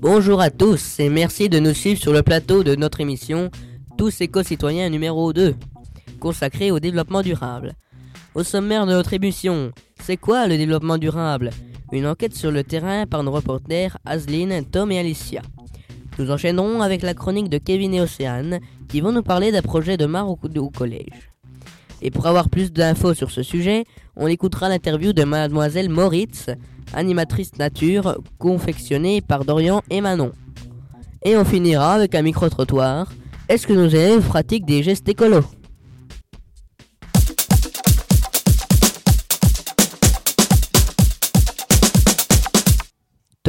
Bonjour à tous et merci de nous suivre sur le plateau de notre émission Tous éco-citoyens numéro 2, consacrée au développement durable. Au sommaire de notre émission, c'est quoi le développement durable? Une enquête sur le terrain par nos reporters Asline, Tom et Alicia. Nous enchaînerons avec la chronique de Kevin et Océane qui vont nous parler d'un projet de mar au collège. Et pour avoir plus d'infos sur ce sujet, on écoutera l'interview de mademoiselle Moritz, animatrice nature, confectionnée par Dorian et Manon. Et on finira avec un micro-trottoir. Est-ce que nos élèves pratiquent des gestes écolos?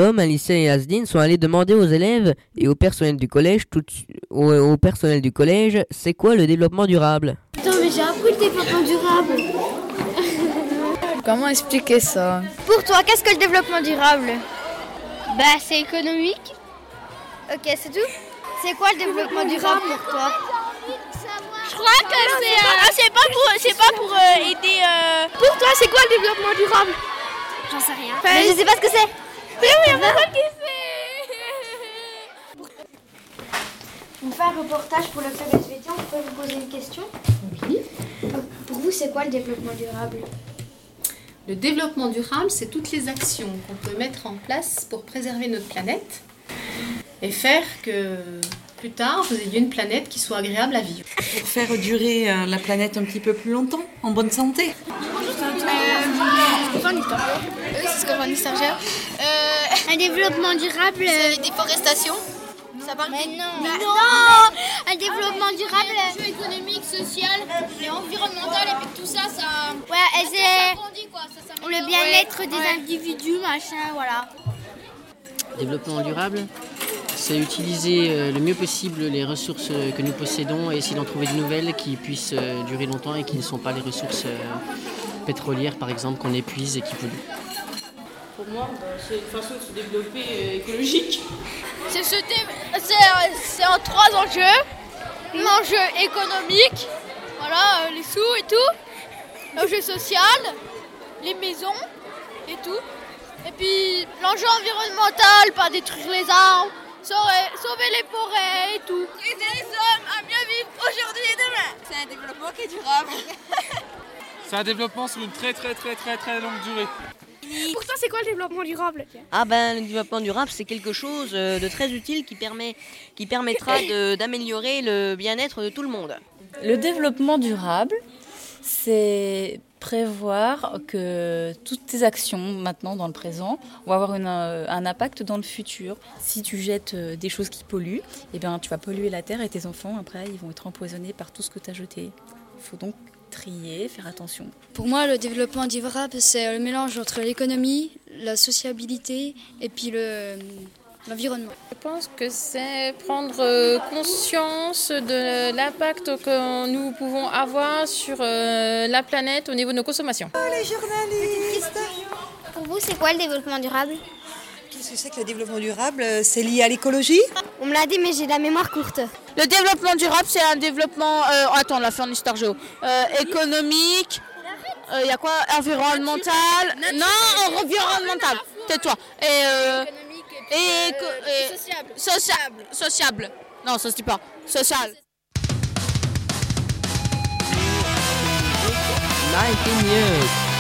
Tom, Alicia et Asdine sont allés demander aux élèves et au personnel du collège, tout, au, au personnel du collège, c'est quoi le développement durable? Putain, mais j'ai appris le développement durable. Comment expliquer ça? Pour toi, qu'est-ce que le développement durable? Bah, c'est économique. Ok, c'est tout? C'est quoi le développement durable pour toi? Je crois que c'est euh, c'est pas pour, c'est pas pour euh, aider. euh, Pour toi, c'est quoi le développement durable? J'en sais rien. Mais je sais pas ce que c'est. Mais oui, pourquoi qui On fait un reportage pour le club SVT, on peut vous poser une question Oui. Pour vous, c'est quoi le développement durable? Le développement durable, c'est toutes les actions qu'on peut mettre en place pour préserver notre planète et faire que plus tard, vous ayez une planète qui soit agréable à vivre. Pour faire durer euh, la planète un petit peu plus longtemps, en bonne santé. Oui, Sergère. Un développement durable. C'est la déforestation Ça parle Mais non. Mais non. Un développement durable. économique, social et environnemental et puis tout ça, ça, Ouais, et c'est le bien-être des individus, machin, voilà. Développement durable, c'est utiliser euh, le mieux possible les ressources euh, que nous possédons et essayer d'en trouver de nouvelles qui puissent euh, durer longtemps et qui ne sont pas les ressources euh, pétrolières par exemple qu'on épuise et qui polluent. Pour moi, bah, c'est une façon de se développer euh, écologique. C'est ce euh, c'est en trois enjeux. L'enjeu économique, voilà, euh, les sous et tout. L'enjeu social, les maisons et tout. Et puis l'enjeu environnemental, pas détruire les arbres, sauver, sauver les forêts et tout. Aider les hommes à mieux vivre aujourd'hui et demain. C'est un développement qui est durable. C'est un développement sur une très très très très très longue durée. Pour toi, c'est quoi le développement durable? Ah ben le développement durable c'est quelque chose euh, de très utile qui, permet, qui permettra d'améliorer le bien-être de tout le monde. Le développement durable, c'est prévoir que toutes tes actions maintenant dans le présent vont avoir une, euh, un impact dans le futur. Si tu jettes euh, des choses qui polluent, eh bien, tu vas polluer la terre et tes enfants, après, ils vont être empoisonnés par tout ce que tu as jeté. Il faut donc trier, faire attention. Pour moi, le développement durable, c'est le mélange entre l'économie, la sociabilité et puis le, l'environnement. Je pense que c'est prendre euh, conscience de l'impact que nous pouvons avoir sur euh, la planète au niveau de nos consommations. Pour vous, c'est quoi le développement durable? Qu'est-ce que c'est que le développement durable? C'est lié à l'écologie? On me l'a dit, mais j'ai la mémoire courte. Le développement durable, c'est un développement. euh, attends, on l'a fait en histoire géo. Euh, économique. Il y a quoi? Environnemental. Non, environnemental. Tais-toi. Et. euh, et, éco- et- sociable. Sociable. Non, ça se dit pas. Social. 19 years.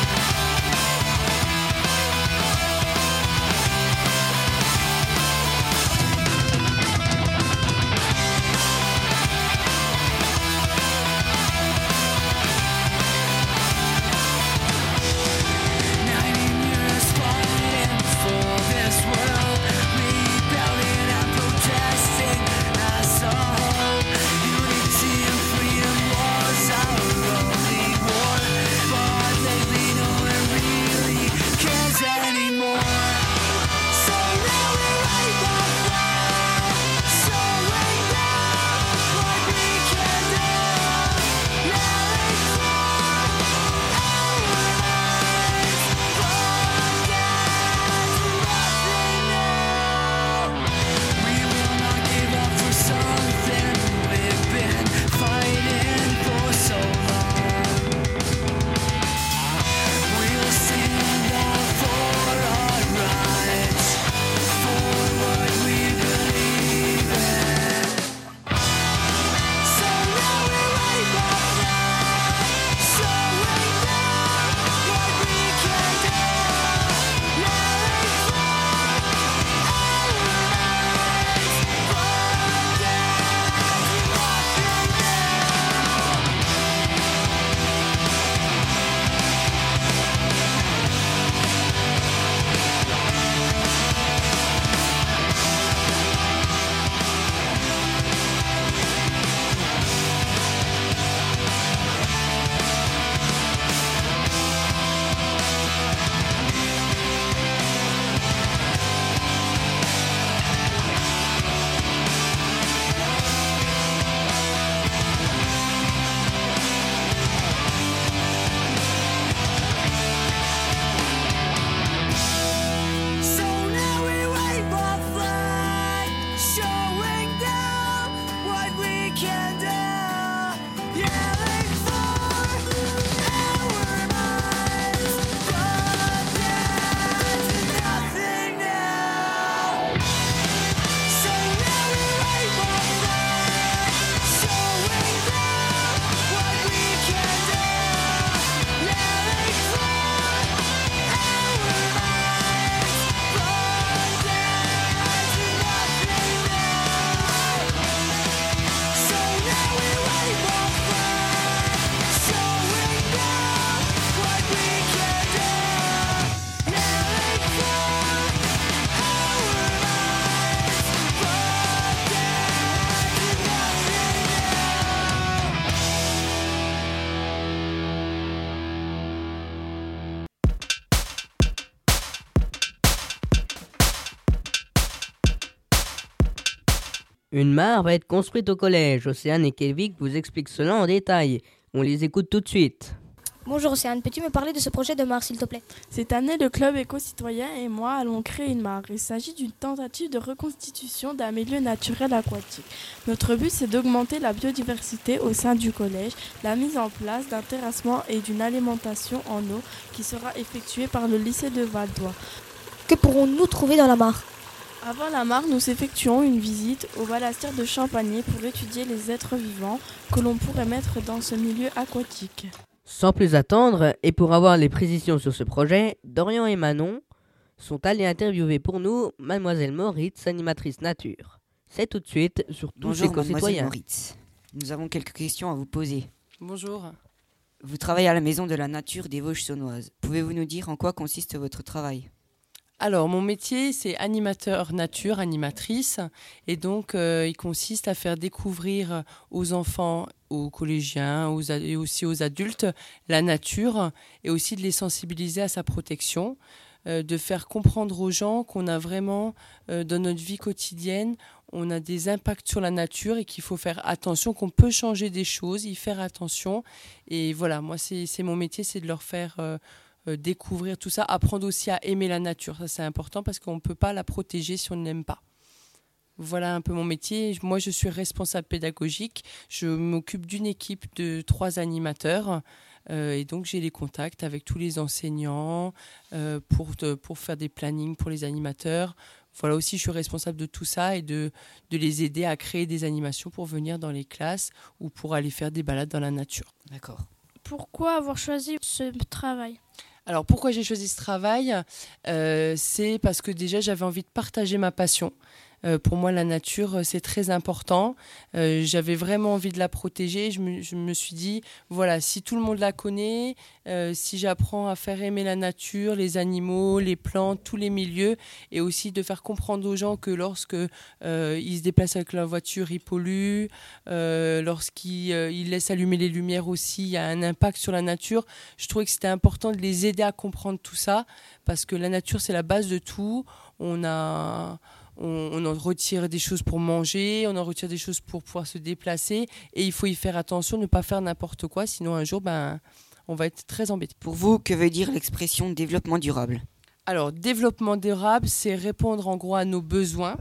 Va être construite au collège. Océane et Kelvik vous expliquent cela en détail. On les écoute tout de suite. Bonjour Océane, peux-tu me parler de ce projet de mare s'il te plaît? Cette année, le club éco-citoyen et moi allons créer une mare. Il s'agit d'une tentative de reconstitution d'un milieu naturel aquatique. Notre but, c'est d'augmenter la biodiversité au sein du collège, la mise en place d'un terrassement et d'une alimentation en eau qui sera effectuée par le lycée de Val d'Oie. Que pourrons-nous trouver dans la mare? Avant la mare, nous effectuons une visite au balastère de Champagné pour étudier les êtres vivants que l'on pourrait mettre dans ce milieu aquatique. Sans plus attendre, et pour avoir les précisions sur ce projet, Dorian et Manon sont allés interviewer pour nous Mademoiselle Moritz, animatrice nature. C'est tout de suite sur tous Bonjour, ces concitoyens. Moritz. Nous avons quelques questions à vous poser. Bonjour. Vous travaillez à la Maison de la Nature des Vosges Saunoises. Pouvez-vous nous dire en quoi consiste votre travail? Alors, mon métier, c'est animateur nature, animatrice. Et donc, euh, il consiste à faire découvrir aux enfants, aux collégiens et aussi aux adultes la nature et aussi de les sensibiliser à sa protection. euh, de faire comprendre aux gens qu'on a vraiment, euh, dans notre vie quotidienne, on a des impacts sur la nature et qu'il faut faire attention, qu'on peut changer des choses, y faire attention. Et voilà, moi, c'est mon métier, c'est de leur faire découvrir tout ça, apprendre aussi à aimer la nature. Ça, c'est important parce qu'on ne peut pas la protéger si on ne l'aime pas. Voilà un peu mon métier. Moi, je suis responsable pédagogique. Je m'occupe d'une équipe de trois animateurs. Euh, et donc, j'ai les contacts avec tous les enseignants euh, pour, de- pour faire des plannings pour les animateurs. Voilà aussi, je suis responsable de tout ça et de, de les aider à créer des animations pour venir dans les classes ou pour aller faire des balades dans la nature. D'accord. Pourquoi avoir choisi ce travail? Alors pourquoi j'ai choisi ce travail? Euh, C'est parce que déjà j'avais envie de partager ma passion. Euh, pour moi, la nature, euh, c'est très important. Euh, J'avais vraiment envie de la protéger. Je me, je me suis dit, voilà, si tout le monde la connaît, si j'apprends à faire aimer la nature, les animaux, les plantes, tous les milieux, et aussi de faire comprendre aux gens que lorsque ils se déplacent avec leur voiture, ils polluent, lorsqu'ils ils laissent allumer les lumières aussi, il y a un impact sur la nature. Je trouvais que c'était important de les aider à comprendre tout ça, parce que la nature, c'est la base de tout. On a on, on en retire des choses pour manger, on en retire des choses pour pouvoir se déplacer, et il faut y faire attention, ne pas faire n'importe quoi, sinon un jour, ben, on va être très embêté. Pour vous, que veut dire l'expression développement durable? Alors, développement durable, c'est répondre en gros à nos besoins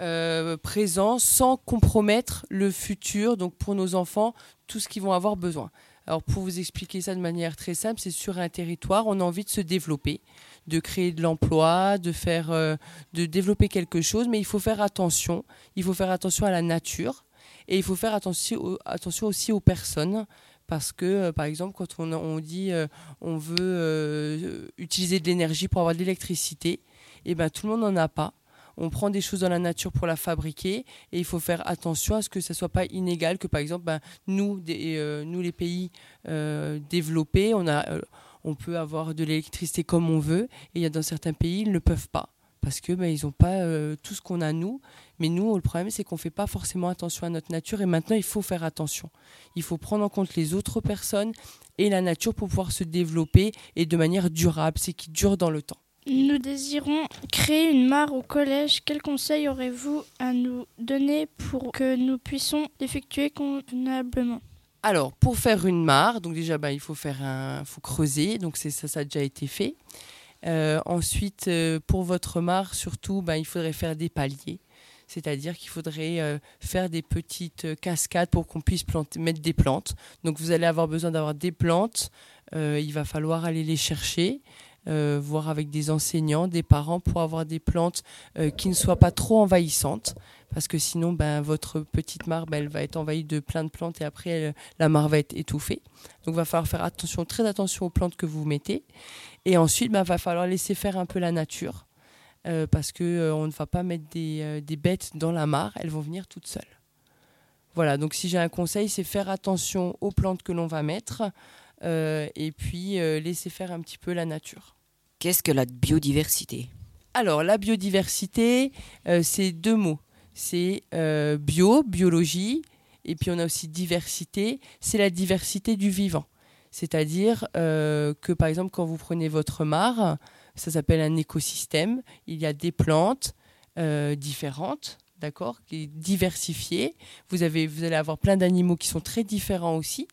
euh, présents sans compromettre le futur, donc pour nos enfants, tout ce qu'ils vont avoir besoin. Alors, pour vous expliquer ça de manière très simple, c'est sur un territoire, on a envie de se développer, de créer de l'emploi, de faire, euh, de développer quelque chose, mais il faut faire attention. Il faut faire attention à la nature et il faut faire attention, attention aussi aux personnes parce que, euh, par exemple, quand on, on dit euh, on veut utiliser de l'énergie pour avoir de l'électricité, et ben tout le monde n'en a pas. On prend des choses dans la nature pour la fabriquer et il faut faire attention à ce que ça soit pas inégal, que par exemple, ben, nous, des- nous les pays développés, on, a, on peut avoir de l'électricité comme on veut et dans certains pays, ils ne peuvent pas parce que ben, ils n'ont pas euh, tout ce qu'on a nous. Mais nous, le problème, c'est qu'on ne fait pas forcément attention à notre nature et maintenant, il faut faire attention. Il faut prendre en compte les autres personnes et la nature pour pouvoir se développer et de manière durable, c'est qui dure dans le temps. Nous désirons créer une mare au collège. Quels conseils aurez-vous à nous donner pour que nous puissions l'effectuer convenablement? Alors, pour faire une mare, donc déjà, ben, il faut faire un, faut creuser, donc c'est ça, ça a déjà été fait. Euh, ensuite, euh, pour votre mare, surtout, ben, il faudrait faire des paliers, c'est-à-dire qu'il faudrait euh, faire des petites cascades pour qu'on puisse planter, mettre des plantes. Donc, vous allez avoir besoin d'avoir des plantes. il va falloir aller les chercher. Euh, voir avec des enseignants, des parents pour avoir des plantes euh, qui ne soient pas trop envahissantes parce que sinon ben, votre petite mare ben, elle va être envahie de plein de plantes et après elle- la mare va être étouffée. Donc il va falloir faire attention, très attention aux plantes que vous mettez. Et ensuite, il va falloir laisser faire un peu la nature euh, parce euh, on ne va pas mettre des, euh, des bêtes dans la mare, elles vont venir toutes seules. Voilà, donc si j'ai un conseil, c'est faire attention aux plantes que l'on va mettre euh, et puis euh, laisser faire un petit peu la nature. Qu'est-ce que la biodiversité? Alors, la biodiversité, euh, c'est deux mots. C'est euh, bio, biologie, et puis on a aussi diversité. C'est la diversité du vivant. C'est-à-dire euh, que, par exemple, quand vous prenez votre mare, ça s'appelle un écosystème. Il y a des plantes euh, différentes d'accord, qui est diversifié. Vous, avez, vous allez avoir plein d'animaux qui sont très différents aussi.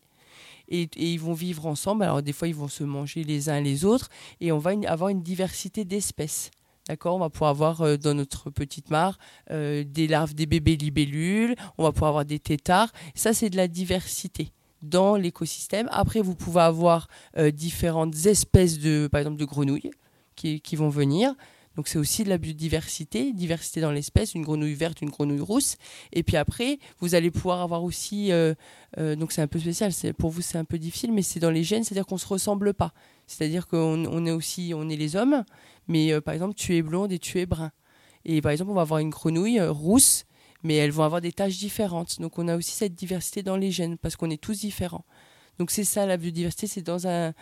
Et, ils vont vivre ensemble. Alors des fois, ils vont se manger les uns les autres. Et on va avoir une diversité d'espèces. D'accord, on va pouvoir avoir euh, dans notre petite mare euh, des larves, des bébés libellules, on va pouvoir avoir des têtards. Ça, c'est de la diversité dans l'écosystème. Après, vous pouvez avoir euh, différentes espèces de, par exemple, de grenouilles qui vont venir. Donc c'est aussi de la biodiversité, diversité dans l'espèce, une grenouille verte, une grenouille rousse. Et puis après, vous allez pouvoir avoir aussi, euh, euh, donc c'est un peu spécial, pour vous c'est un peu difficile, mais c'est dans les gènes, c'est-à-dire qu'on ne se ressemble pas. C'est-à-dire qu'on on est aussi, on est les hommes, mais euh, par exemple tu es blonde et tu es brun. Et par exemple on va avoir une grenouille rousse, mais elles vont avoir des taches différentes. Donc on a aussi cette diversité dans les gènes, parce qu'on est tous différents. Donc c'est ça la biodiversité, c'est dans un,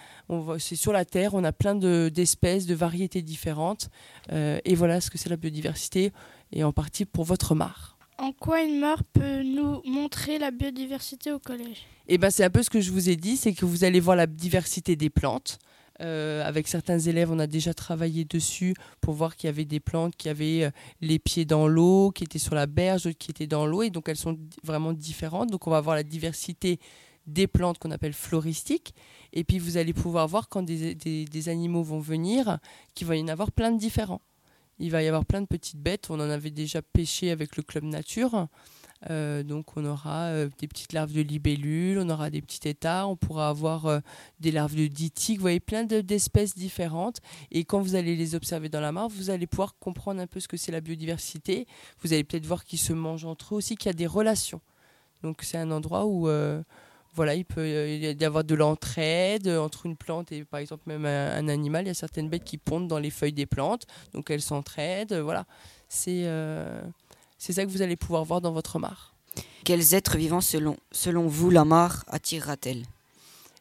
c'est sur la terre, on a plein de- d'espèces, de variétés différentes, Euh, et voilà ce que c'est la biodiversité, et en partie pour votre mare. En quoi une mare peut nous montrer la biodiversité au collège? Et ben c'est un peu ce que je vous ai dit, c'est que vous allez voir la diversité des plantes. Euh, avec certains élèves, on a déjà travaillé dessus pour voir qu'il y avait des plantes qui avaient euh, les pieds dans l'eau, qui étaient sur la berge, qui étaient dans l'eau, et donc elles sont vraiment différentes. Donc on va voir la diversité des plantes qu'on appelle floristiques. Et puis vous allez pouvoir voir quand des, des- animaux vont venir, qu'il va y en avoir plein de différents. Il va y avoir plein de petites bêtes. On en avait déjà pêché avec le club nature. Euh, donc on aura euh, des petites larves de libellules, on aura des petits têtards, on pourra avoir euh, des larves de ditiques, vous voyez plein de- d'espèces différentes. Et quand vous allez les observer dans la mare, vous allez pouvoir comprendre un peu ce que c'est la biodiversité. Vous allez peut-être voir qu'ils se mangent entre eux aussi, qu'il y a des relations. Donc c'est un endroit où voilà, il peut y avoir de l'entraide entre une plante et par exemple même un, animal. Il y a certaines bêtes qui pondent dans les feuilles des plantes, donc elles s'entraident. Voilà, c'est euh, c'est ça que vous allez pouvoir voir dans votre mare. Quels êtres vivants, selon, selon vous, la mare attirera-t-elle?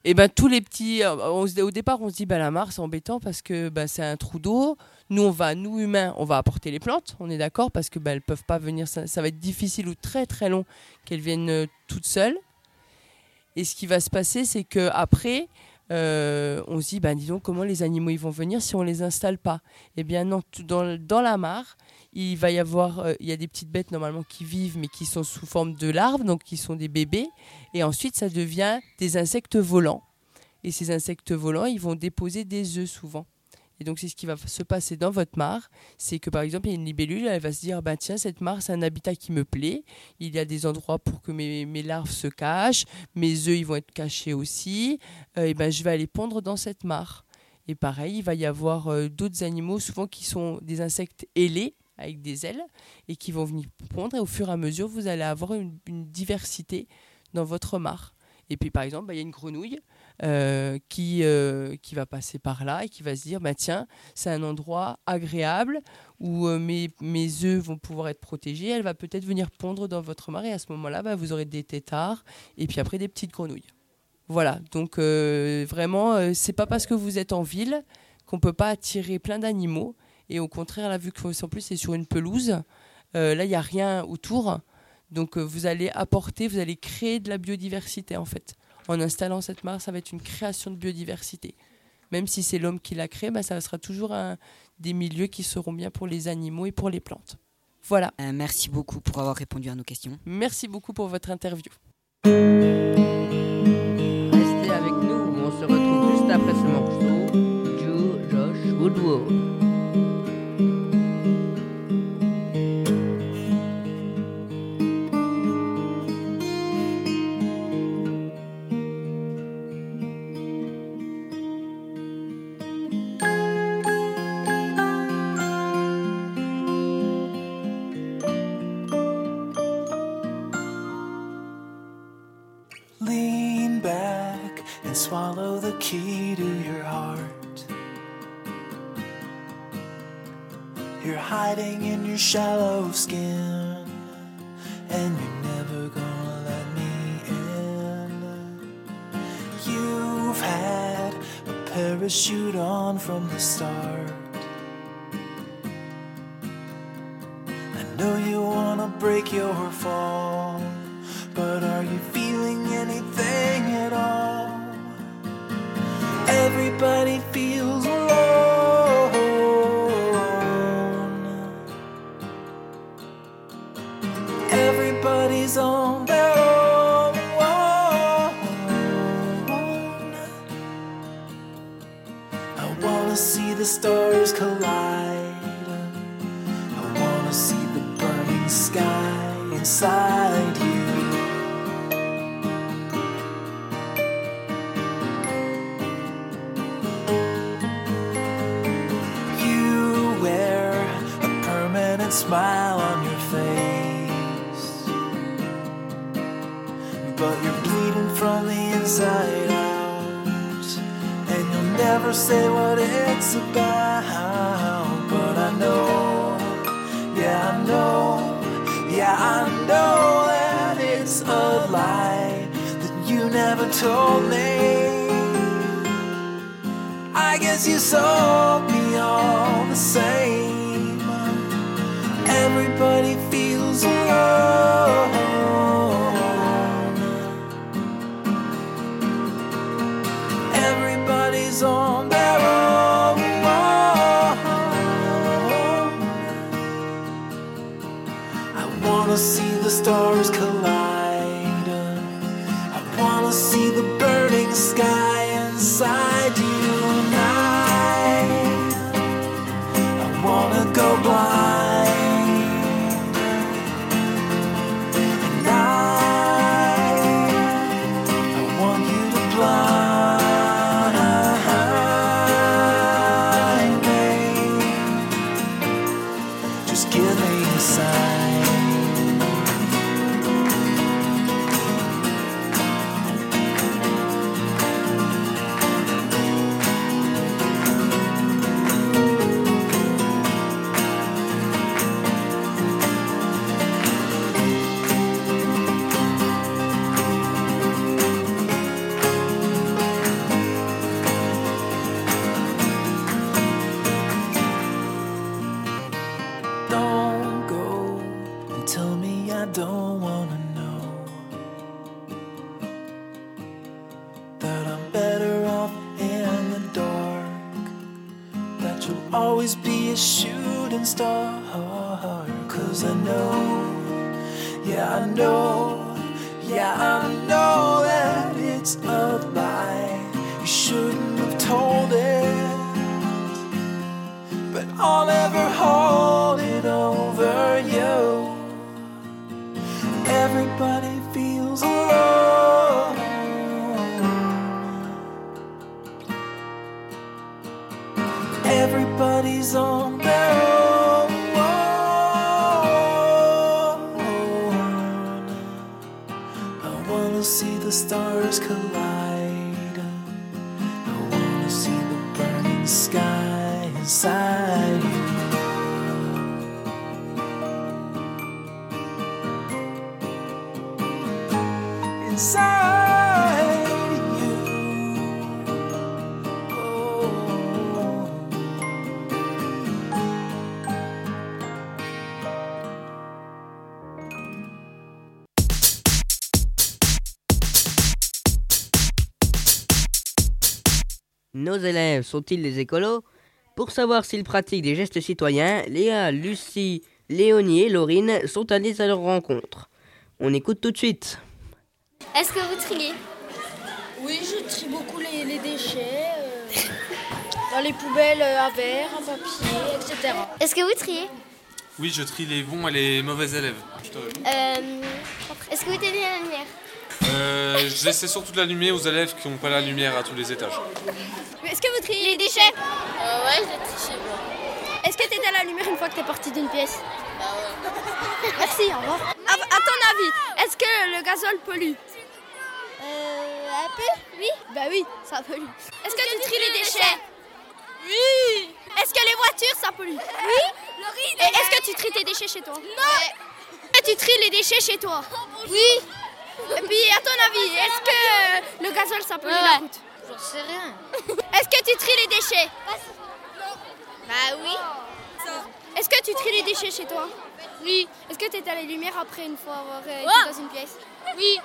Et ben tous les petits, euh, on au départ on se dit bah la mare c'est embêtant parce que bah, c'est un trou d'eau. Nous on va, nous humains, on va apporter les plantes, on est d'accord parce que elles peuvent pas venir, ça, ça va être difficile ou très très long qu'elles viennent euh, toutes seules. Et ce qui va se passer c'est que après euh, on se dit bah dis donc comment les animaux ils vont venir si on les installe pas? Eh bien non, dans la mare il va y avoir, euh, il y a des petites bêtes normalement qui vivent mais qui sont sous forme de larves, donc qui sont des bébés. Et ensuite, ça devient des insectes volants. Et ces insectes volants, ils vont déposer des œufs souvent. Et donc, c'est ce qui va se passer dans votre mare. C'est que par exemple, il y a une libellule, elle va se dire bah, tiens, cette mare, c'est un habitat qui me plaît. Il y a des endroits pour que mes, larves se cachent. Mes œufs, ils vont être cachés aussi. Euh, et ben, je vais aller pondre dans cette mare. Et pareil, il va y avoir euh, d'autres animaux, souvent qui sont des insectes ailés, avec des ailes, et qui vont venir pondre. Et au fur et à mesure, vous allez avoir une, une diversité dans votre mare. Et puis, par exemple, bah, il y a une grenouille euh, qui, euh, qui va passer par là et qui va se dire, bah, tiens, c'est un endroit agréable où euh, mes, mes œufs vont pouvoir être protégés. Elle va peut-être venir pondre dans votre mare et à ce moment-là, bah, vous aurez des têtards et puis après des petites grenouilles. Voilà, donc vraiment, c'est pas parce que vous êtes en ville qu'on peut pas attirer plein d'animaux. Et au contraire, là, vu que plus c'est sur une pelouse, là, il n'y a rien autour. Donc vous allez apporter, vous allez créer de la biodiversité en fait. En installant cette mare, ça va être une création de biodiversité. Même si c'est l'homme qui l'a créé, bah, ça sera toujours un, des milieux qui seront bien pour les animaux et pour les plantes. Voilà. Euh, merci beaucoup pour avoir répondu à nos questions. Merci beaucoup pour votre interview. Shallow skin, and you're never gonna let me in. You've had a parachute on from the start. I know you wanna break your fall, but are you feeling anything at all? Everybody feels never say what it's about. But I know, yeah, I know, yeah, I know that it's a lie that you never told me. I guess you sold me all the same. Everybody feels alone. Go blind. Don't wanna know that I'm better off in the dark. That you'll always be a shooting star. Cause I know, yeah, I know, yeah, I know that it's a lie. You shouldn't have told it but I'll never hold wanna see the stars collide. Nos élèves sont-ils des écolos? Pour savoir s'ils pratiquent des gestes citoyens, Léa, Lucie, Léonie et Laurine sont allées à leur rencontre. On écoute tout de suite. Est-ce que vous triez? Oui, je trie beaucoup les, les déchets euh, dans les poubelles euh, à verre, à papier, etc. Est-ce que vous triez? Oui, je trie les bons et les mauvais élèves. Je te réponds. Euh, Est-ce que vous tenez la lumière? Euh, J'essaie surtout de l'allumer aux élèves qui n'ont pas la lumière à tous les étages. Est-ce que vous triez les déchets? Euh, ouais, je trie chez moi. Est-ce que t'étais à la lumière une fois que t'es parti d'une pièce? Bah ouais. Merci, au revoir. À, à ton avis, est-ce que le gazole pollue? Euh, un peu Oui? Bah oui. Ça pollue. Est-ce que tu tries les déchets? Oui. Est-ce que les voitures, ça pollue? Oui? Et est-ce que tu tries tes déchets chez toi? Non. Est-ce que tu tries les déchets chez toi? Oui. Et puis, à ton avis, est-ce que euh, le gazole, ça pollue la route J'en sais rien. Est-ce que tu tries les déchets Bah oui. Est-ce que tu tries les déchets chez toi? Oui. Est-ce que tu éteins les lumières après une fois avoir euh, été Ouais. dans une pièce? Oui.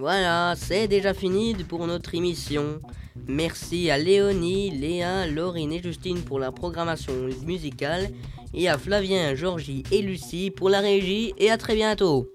Voilà, c'est déjà fini pour notre émission. Merci à Léonie, Léa, Laurine et Justine pour la programmation musicale et à Flavien, Georgie et Lucie pour la régie et à très bientôt.